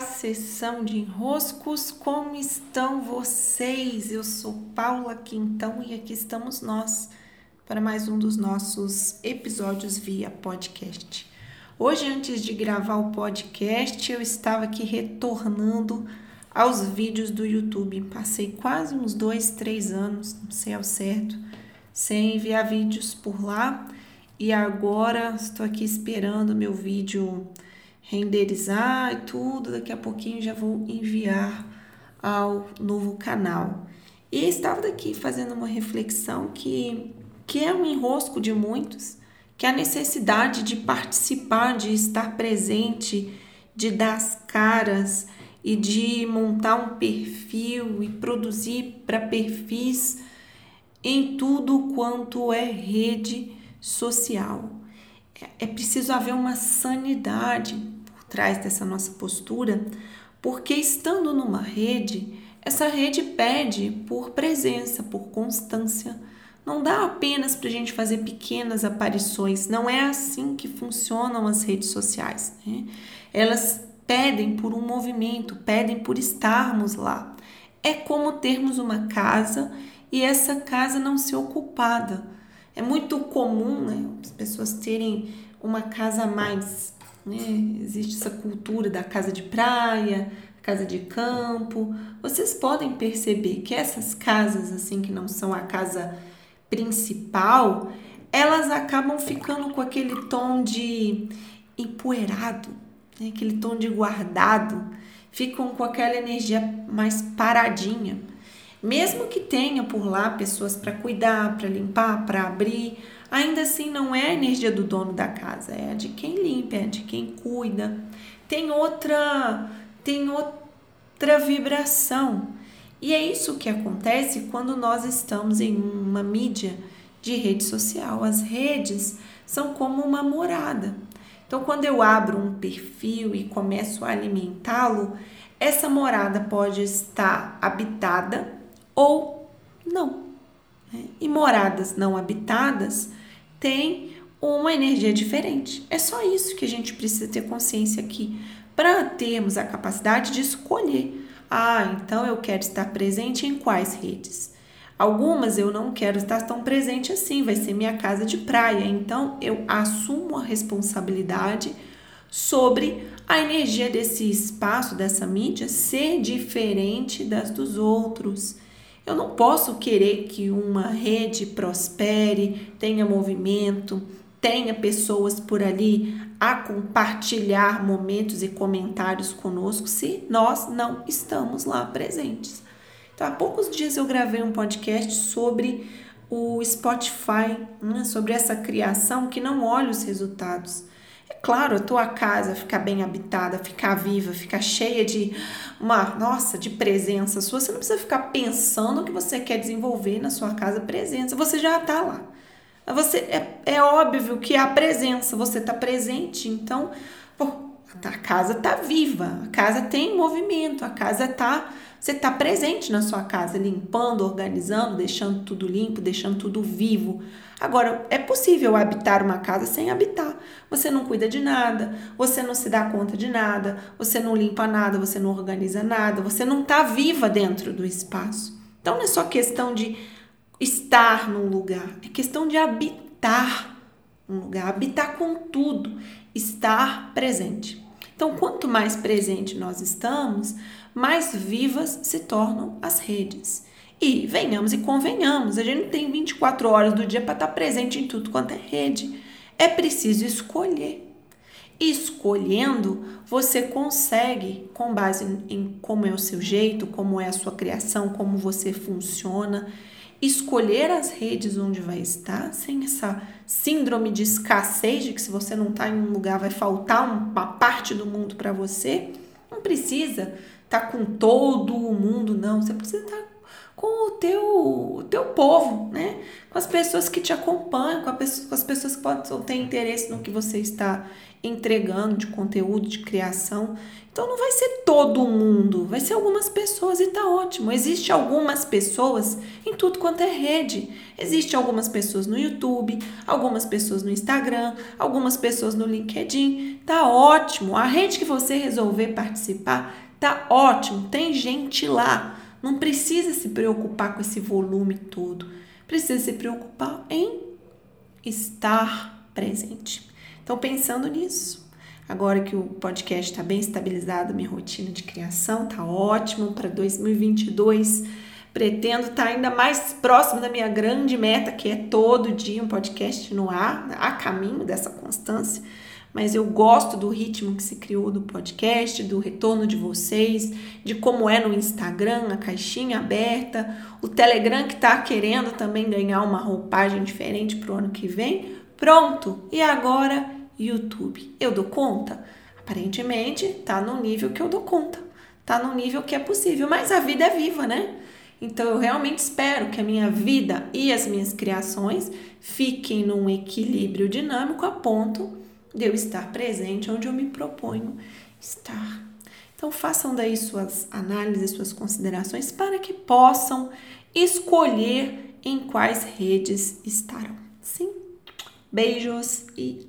Sessão de enroscos, como estão vocês? Eu sou Paula Quintão e aqui estamos nós para mais um dos nossos episódios via podcast. Hoje, antes de gravar o podcast, eu estava aqui retornando aos vídeos do YouTube. Passei quase uns dois, três anos, não sei ao certo, sem enviar vídeos por lá e agora estou aqui esperando meu vídeo renderizar e tudo. Daqui a pouquinho já vou enviar ao novo canal. E estava daqui fazendo uma reflexão que, que é um enrosco de muitos, que é a necessidade de participar, de estar presente, de dar as caras e de montar um perfil e produzir para perfis em tudo quanto é rede social. É, é preciso haver uma sanidade trás dessa nossa postura, porque estando numa rede, essa rede pede por presença, por constância. Não dá apenas para a gente fazer pequenas aparições, não é assim que funcionam as redes sociais. Né? Elas pedem por um movimento, pedem por estarmos lá. É como termos uma casa e essa casa não ser ocupada. É muito comum né, as pessoas terem uma casa mais né? Existe essa cultura da casa de praia, casa de campo. Vocês podem perceber que essas casas, assim, que não são a casa principal, elas acabam ficando com aquele tom de empoeirado, né? aquele tom de guardado, ficam com aquela energia mais paradinha. Mesmo que tenha por lá pessoas para cuidar, para limpar, para abrir, ainda assim não é a energia do dono da casa, é a de quem limpa, é a de quem cuida. Tem outra, tem outra vibração. E é isso que acontece quando nós estamos em uma mídia de rede social. As redes são como uma morada. Então, quando eu abro um perfil e começo a alimentá-lo, essa morada pode estar habitada ou não. Né? E moradas não habitadas têm uma energia diferente. É só isso que a gente precisa ter consciência aqui para termos a capacidade de escolher. Ah, então eu quero estar presente em quais redes? Algumas eu não quero estar tão presente assim, vai ser minha casa de praia. Então eu assumo a responsabilidade sobre a energia desse espaço, dessa mídia ser diferente das dos outros. Eu não posso querer que uma rede prospere, tenha movimento, tenha pessoas por ali a compartilhar momentos e comentários conosco se nós não estamos lá presentes. Então, há poucos dias eu gravei um podcast sobre o Spotify, né, sobre essa criação que não olha os resultados. É claro, a tua casa ficar bem habitada, ficar viva, ficar cheia de uma, nossa, de presença sua, você não precisa ficar pensando que você quer desenvolver na sua casa presença, você já está lá. Você, é, é óbvio que há presença, você está presente, então, pô, a casa está viva, a casa tem movimento, a casa está você está presente na sua casa, limpando, organizando, deixando tudo limpo, deixando tudo vivo. Agora, é possível habitar uma casa sem habitar. Você não cuida de nada, você não se dá conta de nada, você não limpa nada, você não organiza nada, você não está viva dentro do espaço. Então, não é só questão de estar num lugar, é questão de habitar um lugar, habitar com tudo, estar presente. Então, quanto mais presente nós estamos, mais vivas se tornam as redes. E venhamos e convenhamos, a gente não tem 24 horas do dia para estar tá presente em tudo quanto é rede. É preciso escolher. Escolhendo, você consegue, com base em como é o seu jeito, como é a sua criação, como você funciona, escolher as redes onde vai estar, sem essa síndrome de escassez de que se você não está em um lugar vai faltar uma parte do mundo para você. Não precisa estar tá com todo o mundo, não. Você precisa estar tá com o teu, o teu povo, né? Com as pessoas que te acompanham, com, pessoa, com as pessoas que podem ter interesse no que você está entregando de conteúdo, de criação. Então não vai ser todo mundo, vai ser algumas pessoas e tá ótimo. Existe algumas pessoas em tudo quanto é rede. Existe algumas pessoas no YouTube, algumas pessoas no Instagram, algumas pessoas no LinkedIn. Tá ótimo. A rede que você resolver participar, tá ótimo. Tem gente lá. Não precisa se preocupar com esse volume todo. Precisa se preocupar em estar presente. Então pensando nisso, Agora que o podcast está bem estabilizado, minha rotina de criação está ótimo para 2022. Pretendo estar tá ainda mais próximo da minha grande meta, que é todo dia um podcast no ar, a caminho dessa constância. Mas eu gosto do ritmo que se criou do podcast, do retorno de vocês, de como é no Instagram, a caixinha aberta, o Telegram que está querendo também ganhar uma roupagem diferente para o ano que vem. Pronto! E agora YouTube. Eu dou conta? Aparentemente, tá no nível que eu dou conta. Tá no nível que é possível, mas a vida é viva, né? Então eu realmente espero que a minha vida e as minhas criações fiquem num equilíbrio dinâmico a ponto de eu estar presente onde eu me proponho estar. Então façam daí suas análises, suas considerações para que possam escolher em quais redes estarão. Sim? Beijos e